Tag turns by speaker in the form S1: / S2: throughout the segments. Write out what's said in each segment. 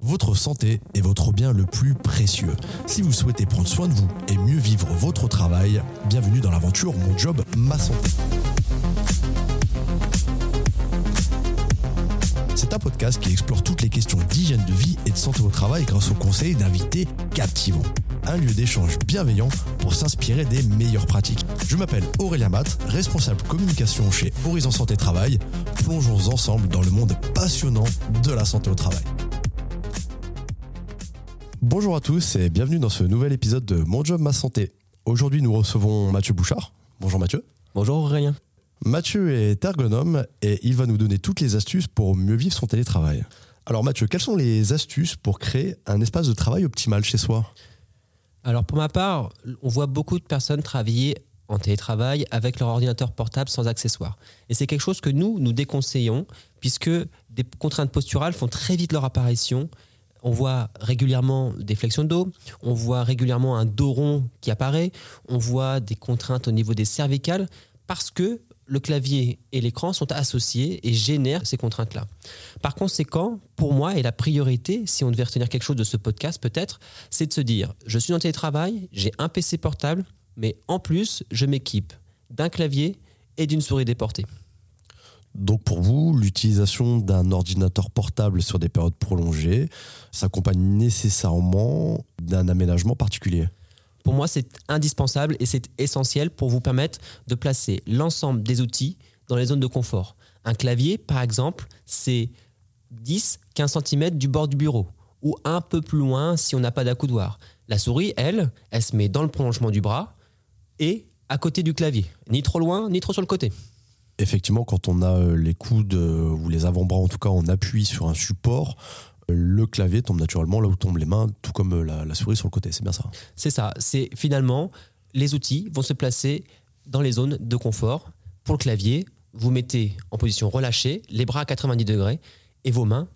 S1: Votre santé est votre bien le plus précieux. Si vous souhaitez prendre soin de vous et mieux vivre votre travail, bienvenue dans l'aventure Mon Job, Ma Santé. C'est un podcast qui explore toutes les questions d'hygiène de vie et de santé au travail grâce aux conseils d'invités captivants. Un lieu d'échange bienveillant pour s'inspirer des meilleures pratiques. Je m'appelle Aurélien Matt, responsable communication chez Horizon Santé Travail. Plongeons ensemble dans le monde passionnant de la santé au travail. Bonjour à tous et bienvenue dans ce nouvel épisode de Mon Job Ma Santé. Aujourd'hui, nous recevons Mathieu Bouchard. Bonjour Mathieu.
S2: Bonjour Aurélien.
S1: Mathieu est ergonome et il va nous donner toutes les astuces pour mieux vivre son télétravail. Alors Mathieu, quelles sont les astuces pour créer un espace de travail optimal chez soi?
S2: Alors pour ma part, on voit beaucoup de personnes travailler en télétravail avec leur ordinateur portable sans accessoires. Et c'est quelque chose que nous, nous déconseillons puisque des contraintes posturales font très vite leur apparition on voit régulièrement des flexions de dos, on voit régulièrement un dos rond qui apparaît, on voit des contraintes au niveau des cervicales parce que le clavier et l'écran sont associés et génèrent ces contraintes-là. Par conséquent, pour moi, et la priorité, si on devait retenir quelque chose de ce podcast peut-être, c'est de se dire, je suis en télétravail, j'ai un PC portable, mais en plus, je m'équipe d'un clavier et d'une souris déportée.
S1: Donc pour vous, l'utilisation d'un ordinateur portable sur des périodes prolongées s'accompagne nécessairement d'un aménagement particulier?
S2: Pour moi, c'est indispensable et c'est essentiel pour vous permettre de placer l'ensemble des outils dans les zones de confort. Un clavier, par exemple, c'est 10-15 cm du bord du bureau ou un peu plus loin si on n'a pas d'accoudoir. La souris, elle, elle se met dans le prolongement du bras et à côté du clavier, ni trop loin, ni trop sur le côté
S1: effectivement, quand on a euh, les coudes euh, ou les avant-bras, en tout cas, on appuie sur un support, euh, le clavier tombe naturellement là où tombent les mains, tout comme la, souris sur le côté. C'est bien ça.
S2: C'est ça. C'est finalement, les outils vont se placer dans les zones de confort. Pour le clavier, vous mettez en position relâchée, les bras à 90 degrés, et vos mains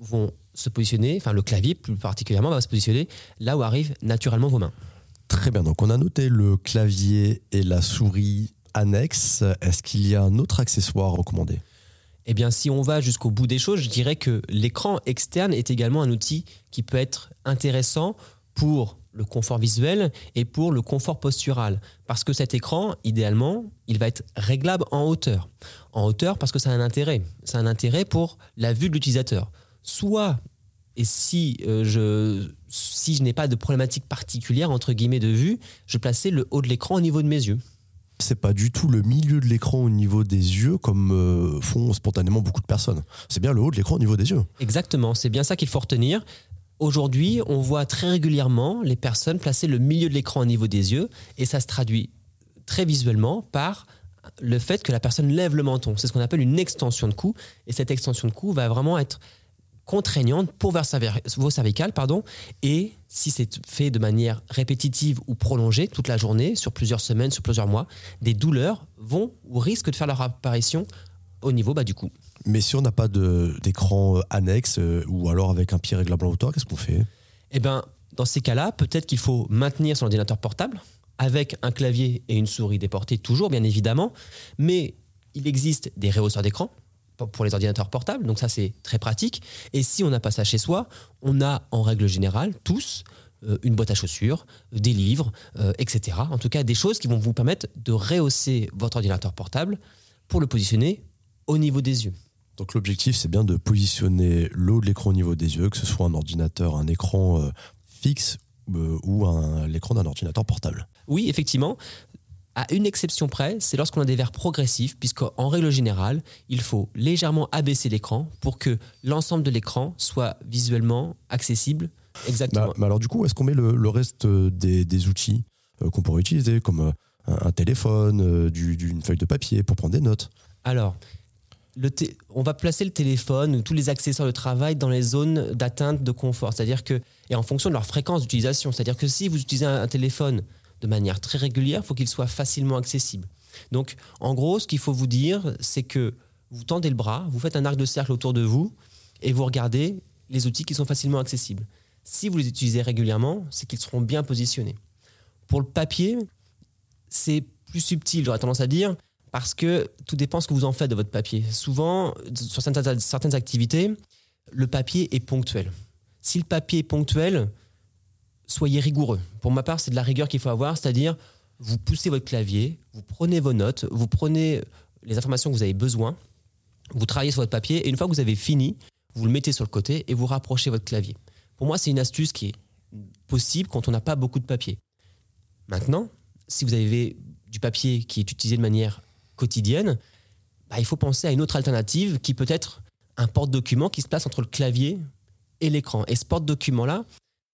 S2: vont se positionner, enfin le clavier plus particulièrement va se positionner là où arrivent naturellement vos mains.
S1: Très bien, donc on a noté le clavier et la souris annexe, est-ce qu'il y a un autre accessoire recommandé?
S2: Eh bien, si on va jusqu'au bout des choses, je dirais que l'écran externe est également un outil qui peut être intéressant pour le confort visuel et pour le confort postural. Parce que cet écran, idéalement, il va être réglable en hauteur. En hauteur parce que ça a un intérêt. C'est un intérêt pour la vue de l'utilisateur. Soit, et si, euh, je, si je n'ai pas de problématique particulière, entre guillemets, de vue, je plaçais le haut de l'écran au niveau de mes yeux
S1: c'est pas du tout le milieu de l'écran au niveau des yeux comme euh, font spontanément beaucoup de personnes. C'est bien le haut de l'écran au niveau des yeux.
S2: Exactement, c'est bien ça qu'il faut retenir. Aujourd'hui, on voit très régulièrement les personnes placer le milieu de l'écran au niveau des yeux et ça se traduit très visuellement par le fait que la personne lève le menton. C'est ce qu'on appelle une extension de cou et cette extension de cou va vraiment être contraignante pour vos cervicales pardon, et si c'est fait de manière répétitive ou prolongée toute la journée, sur plusieurs semaines, sur plusieurs mois, des douleurs vont ou risquent de faire leur apparition au niveau bas du cou.
S1: Mais si on n'a pas d'écran euh, annexe euh, ou alors avec un pied réglable en hauteur, qu'est-ce qu'on fait?
S2: Eh bien, dans ces cas-là, peut-être qu'il faut maintenir son ordinateur portable avec un clavier et une souris déportée, toujours bien évidemment, mais il existe des rehausseurs d'écran pour les ordinateurs portables, donc ça c'est très pratique. Et si on n'a pas ça chez soi, on a en règle générale tous euh, une boîte à chaussures, des livres, euh, etc. En tout cas, des choses qui vont vous permettre de rehausser votre ordinateur portable pour le positionner au niveau des yeux.
S1: Donc l'objectif, c'est bien de positionner l'eau de l'écran au niveau des yeux, que ce soit un ordinateur, un écran euh, fixe ou l'écran d'un ordinateur portable.
S2: Oui, effectivement. À une exception près, c'est lorsqu'on a des verres progressifs, puisqu'en règle générale, il faut légèrement abaisser l'écran pour que l'ensemble de l'écran soit visuellement accessible. Exactement.
S1: Bah, mais alors du coup, est-ce qu'on met le, reste des, outils euh, qu'on pourrait utiliser, comme euh, un, téléphone, euh, d'une feuille de papier pour prendre des notes?
S2: Alors, le on va placer le téléphone ou tous les accessoires de travail dans les zones d'atteinte de confort. C'est-à-dire que, et en fonction de leur fréquence d'utilisation, c'est-à-dire que si vous utilisez un téléphone de manière très régulière, il faut qu'il soit facilement accessible. Donc, en gros, ce qu'il faut vous dire, c'est que vous tendez le bras, vous faites un arc de cercle autour de vous et vous regardez les outils qui sont facilement accessibles. Si vous les utilisez régulièrement, c'est qu'ils seront bien positionnés. Pour le papier, c'est plus subtil, j'aurais tendance à dire, parce que tout dépend ce que vous en faites de votre papier. Souvent, sur certaines activités, le papier est ponctuel. Si le papier est ponctuel, soyez rigoureux. Pour ma part, c'est de la rigueur qu'il faut avoir, c'est-à-dire vous poussez votre clavier, vous prenez vos notes, vous prenez les informations que vous avez besoin, vous travaillez sur votre papier et une fois que vous avez fini, vous le mettez sur le côté et vous rapprochez votre clavier. Pour moi, c'est une astuce qui est possible quand on n'a pas beaucoup de papier. Maintenant, si vous avez du papier qui est utilisé de manière quotidienne, bah, il faut penser à une autre alternative qui peut être un porte-document qui se place entre le clavier et l'écran. Et ce porte-document-là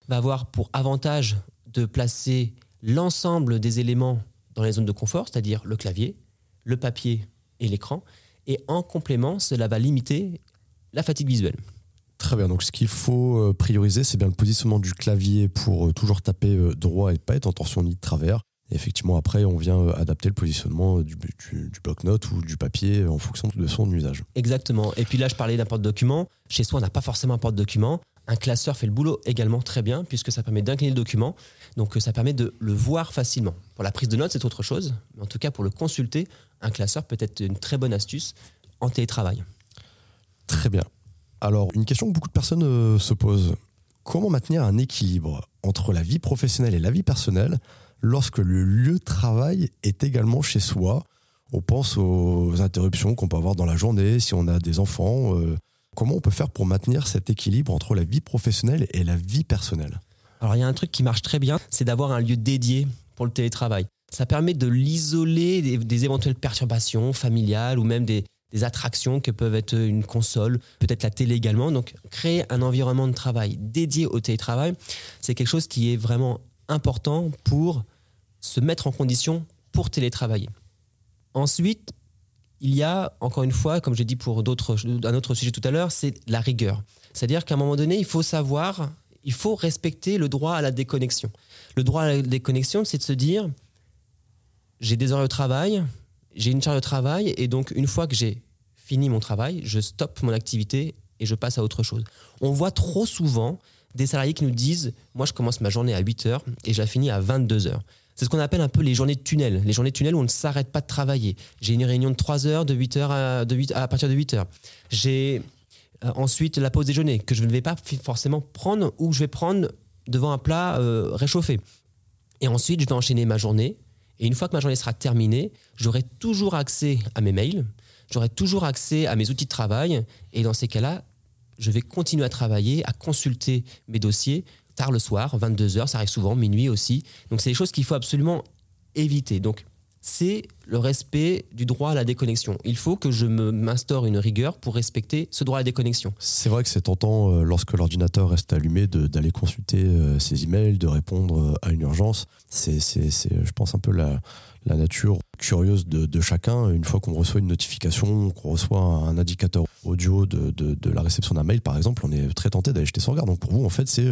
S2: va avoir pour avantage de placer l'ensemble des éléments dans les zones de confort, c'est-à-dire le clavier, le papier et l'écran. Et en complément, cela va limiter la fatigue visuelle.
S1: Très bien, donc ce qu'il faut euh, prioriser, c'est bien le positionnement du clavier pour euh, toujours taper euh, droit et pas être en torsion ni de travers. Et effectivement, après, on vient adapter le positionnement du, bloc-notes ou du papier en fonction de son usage.
S2: Exactement. Et puis là, je parlais d'un porte-document. Chez soi, on n'a pas forcément un porte-document. Un classeur fait le boulot également très bien puisque ça permet d'incliner le document. Donc ça permet de le voir facilement. Pour la prise de notes, c'est autre chose. Mais en tout cas, pour le consulter, un classeur peut être une très bonne astuce en télétravail.
S1: Très bien. Alors, une question que beaucoup de personnes euh, se posent. Comment maintenir un équilibre entre la vie professionnelle et la vie personnelle lorsque le lieu de travail est également chez soi? On pense aux interruptions qu'on peut avoir dans la journée, si on a des enfants. Euh, comment on peut faire pour maintenir cet équilibre entre la vie professionnelle et la vie personnelle
S2: Alors, il y a un truc qui marche très bien, c'est d'avoir un lieu dédié pour le télétravail. Ça permet de l'isoler des éventuelles perturbations familiales ou même des, des attractions que peuvent être une console, peut-être la télé également. Donc créer un environnement de travail dédié au télétravail, c'est quelque chose qui est vraiment important pour se mettre en condition pour télétravailler. Ensuite, il y a, encore une fois, comme j'ai dit pour d'autres, un autre sujet tout à l'heure, c'est la rigueur. C'est-à-dire qu'à un moment donné, il faut savoir, il faut respecter le droit à la déconnexion. Le droit à la déconnexion, c'est de se dire, j'ai des heures de travail, j'ai une charge de travail et donc une fois que j'ai fini mon travail, je stoppe mon activité et je passe à autre chose. On voit trop souvent des salariés qui nous disent Moi, je commence ma journée à 8 heures et je la finis à 22 heures. C'est ce qu'on appelle un peu les journées de tunnel. Les journées de tunnel où on ne s'arrête pas de travailler. J'ai une réunion de 3 heures, de 8 heures à, de 8, à partir de 8 heures. J'ai euh, ensuite la pause déjeuner que je ne vais pas forcément prendre ou je vais prendre devant un plat euh, réchauffé. Et ensuite, je vais enchaîner ma journée et une fois que ma journée sera terminée, j'aurai toujours accès à mes mails, j'aurai toujours accès à mes outils de travail. Et dans ces cas-là, je vais continuer à travailler, à consulter mes dossiers tard le soir, 22h, ça arrive souvent, minuit aussi. Donc c'est des choses qu'il faut absolument éviter. Donc c'est le respect du droit à la déconnexion. Il faut que je m'instaure une rigueur pour respecter ce droit à la déconnexion.
S1: C'est vrai que c'est tentant, euh, lorsque l'ordinateur reste allumé, d'aller consulter euh, ses emails, de répondre euh, à une urgence. C'est, je pense, un peu la, nature curieuse de, chacun. Une fois qu'on reçoit une notification, qu'on reçoit un indicateur audio de, la réception d'un mail, par exemple, on est très tenté d'aller jeter son regard. Donc pour vous, en fait, c'est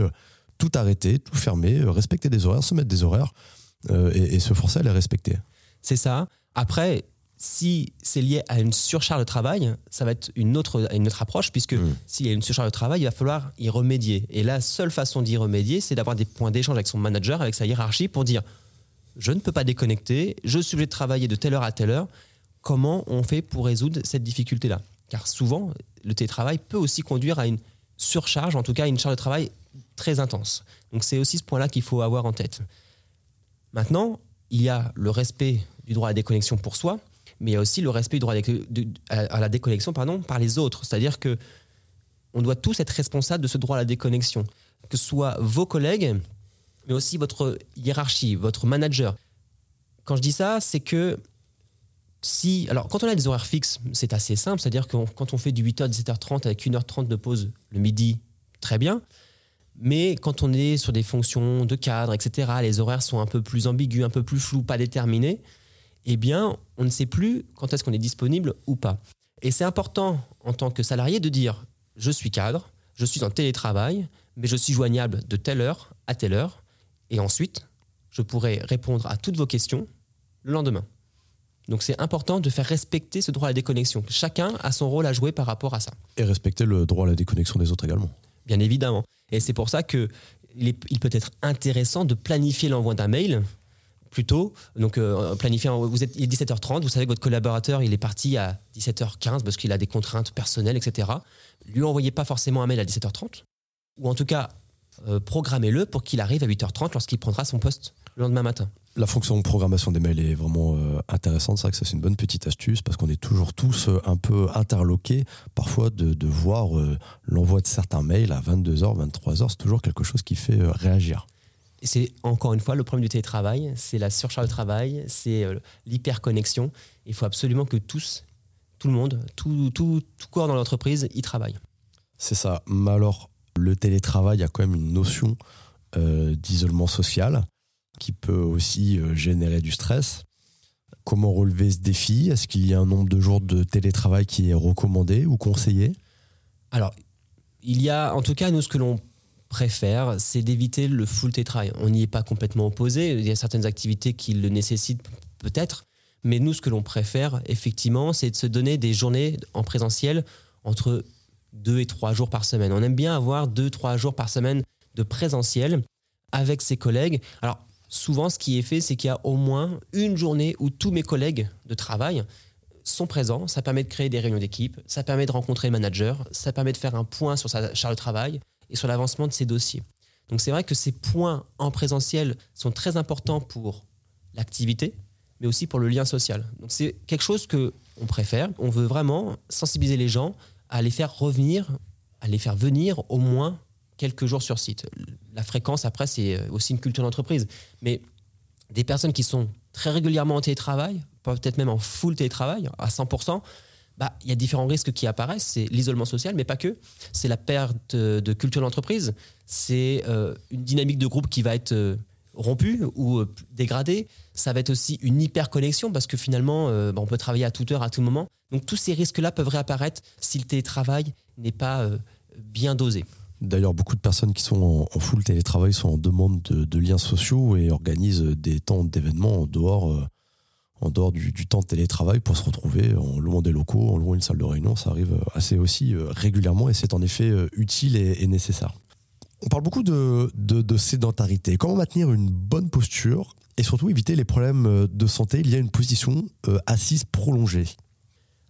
S1: tout arrêter, tout fermer, respecter des horaires, se mettre des horaires et, et se forcer à les respecter.
S2: C'est ça. Après, si c'est lié à une surcharge de travail, ça va être une autre, une autre approche, puisque mm. s'il y a une surcharge de travail, il va falloir y remédier. Et la seule façon d'y remédier, c'est d'avoir des points d'échange avec son manager, avec sa hiérarchie, pour dire je ne peux pas déconnecter, je suis obligé de travailler de telle heure à telle heure. Comment on fait pour résoudre cette difficulté-là? Car souvent, le télétravail peut aussi conduire à une surcharge, en tout cas une charge de travail très intense. Donc c'est aussi ce point-là qu'il faut avoir en tête. Maintenant, il y a le respect du droit à la déconnexion pour soi, mais il y a aussi le respect du droit à la déconnexion pardon, par les autres. C'est-à-dire que on doit tous être responsables de ce droit à la déconnexion, que ce soit vos collègues, mais aussi votre hiérarchie, votre manager. Quand je dis ça, c'est que si. Alors, quand on a des horaires fixes, c'est assez simple, c'est-à-dire que quand on fait du 8h à 17h30 avec 1h30 de pause le midi, très bien. Mais quand on est sur des fonctions de cadre, etc., les horaires sont un peu plus ambigus, un peu plus flous, pas déterminés, eh bien, on ne sait plus quand est-ce qu'on est disponible ou pas. Et c'est important en tant que salarié de dire, je suis cadre, je suis en télétravail, mais je suis joignable de telle heure à telle heure, et ensuite, je pourrai répondre à toutes vos questions le lendemain. Donc c'est important de faire respecter ce droit à la déconnexion. Chacun a son rôle à jouer par rapport à ça.
S1: Et respecter le droit à la déconnexion des autres également.
S2: Bien évidemment. Et c'est pour ça que il, peut être intéressant de planifier l'envoi d'un mail plutôt. Donc, euh, planifier, vous êtes, il est 17h30, vous savez que votre collaborateur, il est parti à 17h15 parce qu'il a des contraintes personnelles, etc. Lui envoyez pas forcément un mail à 17h30. ou en tout cas euh, programmez-le pour qu'il arrive à 8h30 lorsqu'il prendra son poste le lendemain matin.
S1: La fonction de programmation des mails est vraiment euh, intéressante. C'est vrai que ça, c'est une bonne petite astuce parce qu'on est toujours tous euh, un peu interloqués. Parfois, de, voir l'envoi de certains mails à 22h, 23h, c'est toujours quelque chose qui fait réagir.
S2: Et c'est encore une fois le problème du télétravail c'est la surcharge de travail, c'est l'hyperconnexion. Il faut absolument que tous, tout le monde, tout, tout, tout corps dans l'entreprise y travaille.
S1: C'est ça. Mais alors, le télétravail a quand même une notion euh, d'isolement social qui peut aussi euh, générer du stress. Comment relever ce défi? Est-ce qu'il y a un nombre de jours de télétravail qui est recommandé ou conseillé?
S2: Alors, il y a, en tout cas, nous, ce que l'on préfère, c'est d'éviter le full télétravail. On n'y est pas complètement opposé. Il y a certaines activités qui le nécessitent peut-être. Mais nous, ce que l'on préfère, effectivement, c'est de se donner des journées en présentiel entre deux et trois jours par semaine. On aime bien avoir deux, trois jours par semaine de présentiel avec ses collègues. Alors, souvent, ce qui est fait, c'est qu'il y a au moins une journée où tous mes collègues de travail sont présents. Ça permet de créer des réunions d'équipe, ça permet de rencontrer le manager, ça permet de faire un point sur sa charge de travail et sur l'avancement de ses dossiers. Donc c'est vrai que ces points en présentiel sont très importants pour l'activité, mais aussi pour le lien social. Donc c'est quelque chose que on préfère. On veut vraiment sensibiliser les gens à les faire revenir, à les faire venir au moins quelques jours sur site. La fréquence, après, c'est aussi une culture d'entreprise. Mais des personnes qui sont très régulièrement en télétravail, peut-être même en full télétravail, à 100%, bah, il y a différents risques qui apparaissent. C'est l'isolement social, mais pas que. C'est la perte de culture d'entreprise. C'est euh, une dynamique de groupe qui va être euh, rompue ou euh, dégradée. Ça va être aussi une hyper connexion parce que finalement, bah, on peut travailler à toute heure, à tout moment. Donc tous ces risques-là peuvent réapparaître si le télétravail n'est pas euh, bien dosé.
S1: D'ailleurs, beaucoup de personnes qui sont en, full télétravail sont en demande de, liens sociaux et organisent des temps d'événements en dehors, euh, en dehors du, temps de télétravail pour se retrouver en louant des locaux, en louant une salle de réunion. Ça arrive assez aussi euh, régulièrement et c'est en effet utile et, nécessaire. On parle beaucoup de, de, sédentarité. Comment maintenir une bonne posture et surtout éviter les problèmes de santé? Y a une position assise prolongée.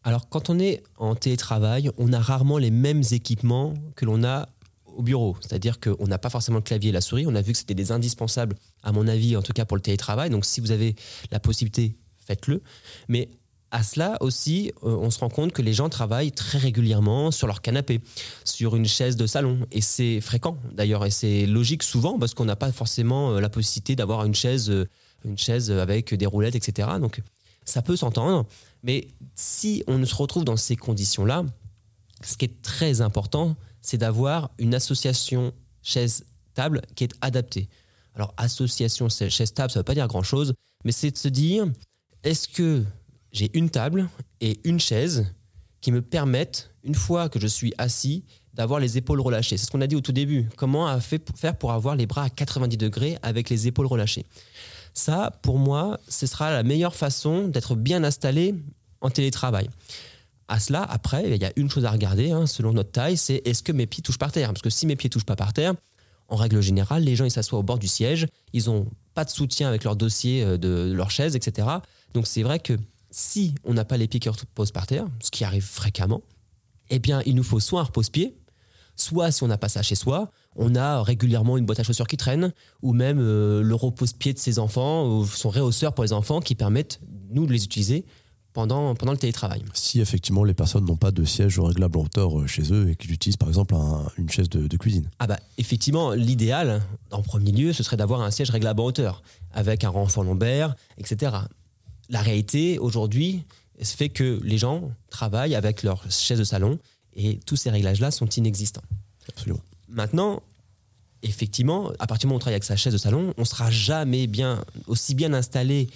S2: Alors, quand on est en télétravail, on a rarement les mêmes équipements que l'on a au bureau. C'est-à-dire qu'on n'a pas forcément le clavier et la souris. On a vu que c'était des indispensables, à mon avis, en tout cas pour le télétravail. Donc, si vous avez la possibilité, faites-le. Mais à cela aussi, euh, on se rend compte que les gens travaillent très régulièrement sur leur canapé, sur une chaise de salon. Et c'est fréquent d'ailleurs. Et c'est logique souvent parce qu'on n'a pas forcément euh, la possibilité d'avoir une chaise, euh, une chaise avec des roulettes, etc. Donc ça peut s'entendre. Mais si on se retrouve dans ces conditions-là, ce qui est très important, c'est d'avoir une association chaise-table qui est adaptée. Alors, association chaise-table, ça ne veut pas dire grand-chose, mais c'est de se dire, est-ce que j'ai une table et une chaise qui me permettent, une fois que je suis assis, d'avoir les épaules relâchées? C'est ce qu'on a dit au tout début. Comment faire pour avoir les bras à 90 degrés avec les épaules relâchées? Ça, pour moi, ce sera la meilleure façon d'être bien installé en télétravail. À cela, après, il y a une chose à regarder, hein, selon notre taille, c'est est-ce que mes pieds touchent par terre? Parce que si mes pieds touchent pas par terre, en règle générale, les gens ils s'assoient au bord du siège, ils n'ont pas de soutien avec leur dossier euh, de leur chaise, etc. Donc c'est vrai que si on n'a pas les pieds qui reposent par terre, ce qui arrive fréquemment, eh bien il nous faut soit un repose-pied, soit si on n'a pas ça chez soi, on a régulièrement une boîte à chaussures qui traîne, ou même euh, le repose-pied de ses enfants, ou son réhausseur pour les enfants qui permettent, nous, de les utiliser pendant, pendant le télétravail.
S1: Si effectivement les personnes n'ont pas de siège réglable en hauteur euh, chez eux et qu'ils utilisent par exemple une chaise de, cuisine.
S2: Ah bah effectivement, l'idéal, en premier lieu, ce serait d'avoir un siège réglable en hauteur, avec un renfort lombaire, etc. La réalité, aujourd'hui, fait que les gens travaillent avec leur chaise de salon et tous ces réglages-là sont inexistants.
S1: Absolument.
S2: Maintenant, effectivement, à partir du moment où on travaille avec sa chaise de salon, on sera jamais bien, aussi bien installé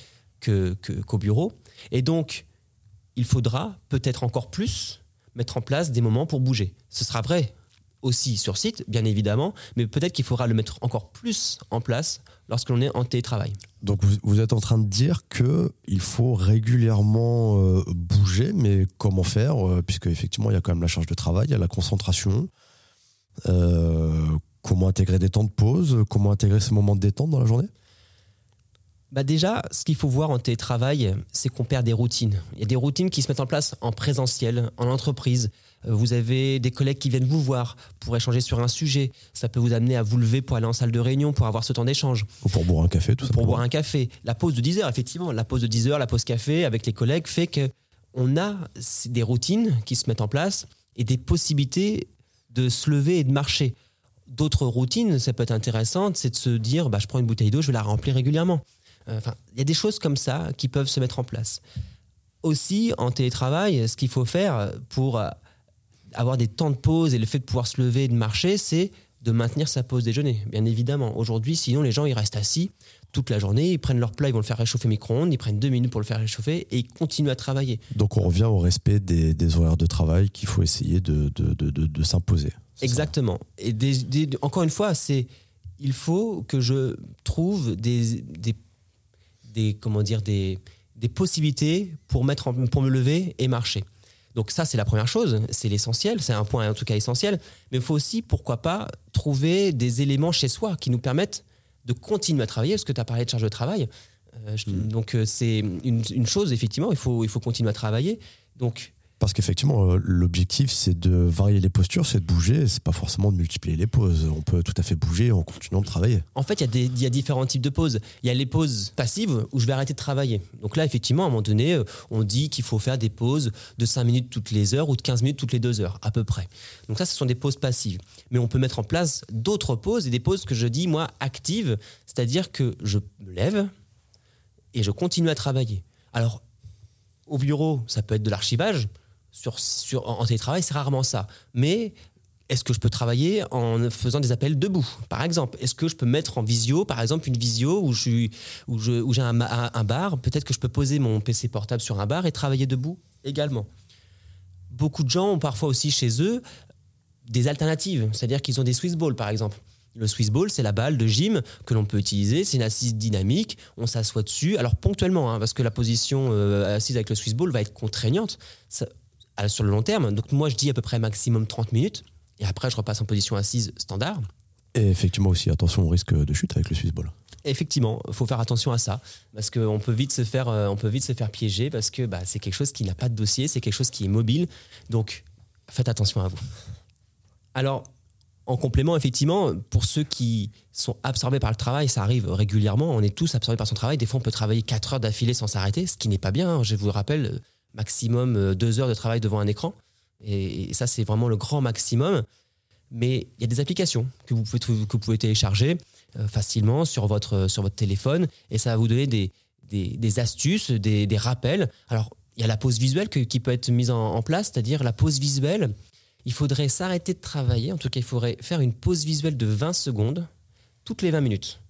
S2: qu'au que, bureau. Et donc, il faudra peut-être encore plus mettre en place des moments pour bouger. Ce sera vrai aussi sur site, bien évidemment, mais peut-être qu'il faudra le mettre encore plus en place lorsque l'on est en télétravail.
S1: Donc vous, êtes en train de dire que il faut régulièrement euh, bouger, mais comment faire euh, Puisque effectivement, il y a quand même la charge de travail, il y a la concentration. Euh, comment intégrer des temps de pause? Comment intégrer ces moments de détente dans la journée?
S2: Bah déjà, ce qu'il faut voir en télétravail, c'est qu'on perd des routines. Il y a des routines qui se mettent en place en présentiel, en entreprise. Euh, Vous avez des collègues qui viennent vous voir pour échanger sur un sujet. Ça peut vous amener à vous lever pour aller en salle de réunion, pour avoir ce temps d'échange,
S1: Ou pour boire un café, tout
S2: pour
S1: simplement.
S2: boire un café. La pause de 10 heures, effectivement, la pause de 10 heures, la pause café avec les collègues fait que on a des routines qui se mettent en place et des possibilités de se lever et de marcher. D'autres routines, ça peut être intéressant, c'est de se dire, bah, je prends une bouteille d'eau, je vais la remplir régulièrement. Euh, Enfin, il y a des choses comme ça qui peuvent se mettre en place. Aussi, en télétravail, ce qu'il faut faire pour euh, avoir des temps de pause et le fait de pouvoir se lever et de marcher, c'est de maintenir sa pause déjeuner, bien évidemment. Aujourd'hui, sinon, les gens, ils restent assis toute la journée, ils prennent leur plat, ils vont le faire réchauffer au micro-ondes, ils prennent deux minutes pour le faire réchauffer et ils continuent à travailler.
S1: Donc on revient au respect des, des horaires de travail qu'il faut essayer de, de, de, de- s'imposer. Ça.
S2: Exactement. Et des- des- encore une fois, c'est il faut que je trouve des, des, comment dire des, des possibilités pour mettre en- pour me lever et marcher. Donc ça c'est la première chose, c'est l'essentiel, c'est un point en tout cas essentiel. Mais il faut aussi pourquoi pas trouver des éléments chez soi qui nous permettent de continuer à travailler, parce que tu as parlé de charge de travail. Euh, je- Donc euh, c'est une, une chose effectivement, il faut il faut continuer à travailler. Donc
S1: Parce qu'effectivement, euh, l'objectif, c'est de varier les postures, c'est de bouger, c'est pas forcément de multiplier les pauses. On peut tout à fait bouger en continuant de travailler.
S2: En fait, il y, y a différents types de pauses. Il y a les pauses passives où je vais arrêter de travailler. Donc là, effectivement, à un moment donné, euh, on dit qu'il faut faire des pauses de 5 minutes toutes les heures ou de 15 minutes toutes les 2 heures, à peu près. Donc ça, ce sont des pauses passives. Mais on peut mettre en place d'autres pauses et des pauses que je dis, moi, actives, c'est-à-dire que je me lève et je continue à travailler. Alors, au bureau, ça peut être de l'archivage. Sur, sur, en télétravail, c'est rarement ça. Mais est-ce que je peux travailler en faisant des appels debout, par exemple? Est-ce que je peux mettre en visio, par exemple, une visio où suis- où je- où j'ai un, un bar? Peut-être que je peux poser mon PC portable sur un bar et travailler debout également. Beaucoup de gens ont parfois aussi chez eux des alternatives, c'est-à-dire qu'ils ont des Swiss balls, par exemple. Le Swiss ball, c'est la balle de gym que l'on peut utiliser. C'est une assise dynamique. On s'assoit dessus. Alors ponctuellement, hein, parce que la position euh, assise avec le Swiss ball va être contraignante sur le long terme. Donc moi, je dis à peu près maximum 30 minutes. Et après, je repasse en position assise standard.
S1: Et effectivement aussi, attention au risque de chute avec le Swiss Ball.
S2: Effectivement, il faut faire attention à ça parce qu'on peut vite se faire, euh, on peut vite se faire piéger parce que bah, c'est quelque chose qui n'a pas de dossier, c'est quelque chose qui est mobile. Donc, faites attention à vous. Alors, en complément, effectivement, pour ceux qui sont absorbés par le travail, ça arrive régulièrement. On est tous absorbés par son travail. Des fois, on peut travailler 4 heures d'affilée sans s'arrêter, ce qui n'est pas bien. hein. Je vous le rappelle, maximum 2 heures de travail devant un écran. Et, ça, c'est vraiment le grand maximum. Mais il y a des applications que vous pouvez, que vous pouvez télécharger euh, facilement sur votre, sur votre téléphone et ça va vous donner des, des, astuces, des, rappels. Alors, il y a la pause visuelle qui peut être mise en, en place, c'est-à-dire la pause visuelle. Il faudrait s'arrêter de travailler, en tout cas, il faudrait faire une pause visuelle de 20 secondes toutes les 20 minutes.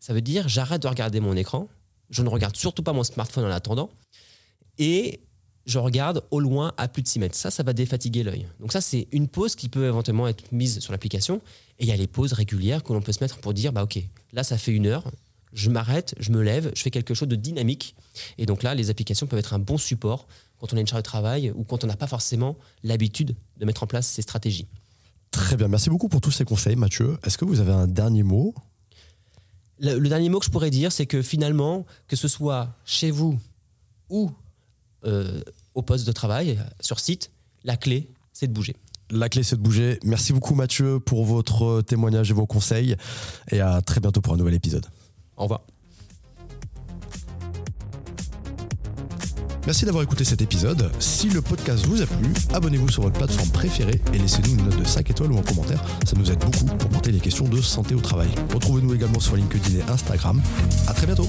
S2: Ça veut dire j'arrête de regarder mon écran, je ne regarde surtout pas mon smartphone en attendant et je regarde au loin à plus de 6 mètres. Ça, ça va défatiguer l'œil. Donc ça, c'est une pause qui peut éventuellement être mise sur l'application. Et il y a les pauses régulières que l'on peut se mettre pour dire, bah ok, là, ça fait une heure, je m'arrête, je me lève, je fais quelque chose de dynamique. Et donc là, les applications peuvent être un bon support quand on a une charge de travail ou quand on n'a pas forcément l'habitude de mettre en place ces stratégies.
S1: Très bien, merci beaucoup pour tous ces conseils, Mathieu. Est-ce que vous avez un dernier mot?
S2: Le, le dernier mot que je pourrais dire, c'est que finalement, que ce soit chez vous ou au poste de travail, sur site, la clé, c'est de bouger.
S1: La clé, c'est de bouger. Merci beaucoup, Mathieu, pour votre témoignage et vos conseils. Et à très bientôt pour un nouvel épisode.
S2: Au revoir.
S1: Merci d'avoir écouté cet épisode. Si le podcast vous a plu, abonnez-vous sur votre plateforme préférée et laissez-nous une note de 5 étoiles ou un commentaire. Ça nous aide beaucoup pour porter les questions de santé au travail. Retrouvez-nous également sur LinkedIn et Instagram. À très bientôt.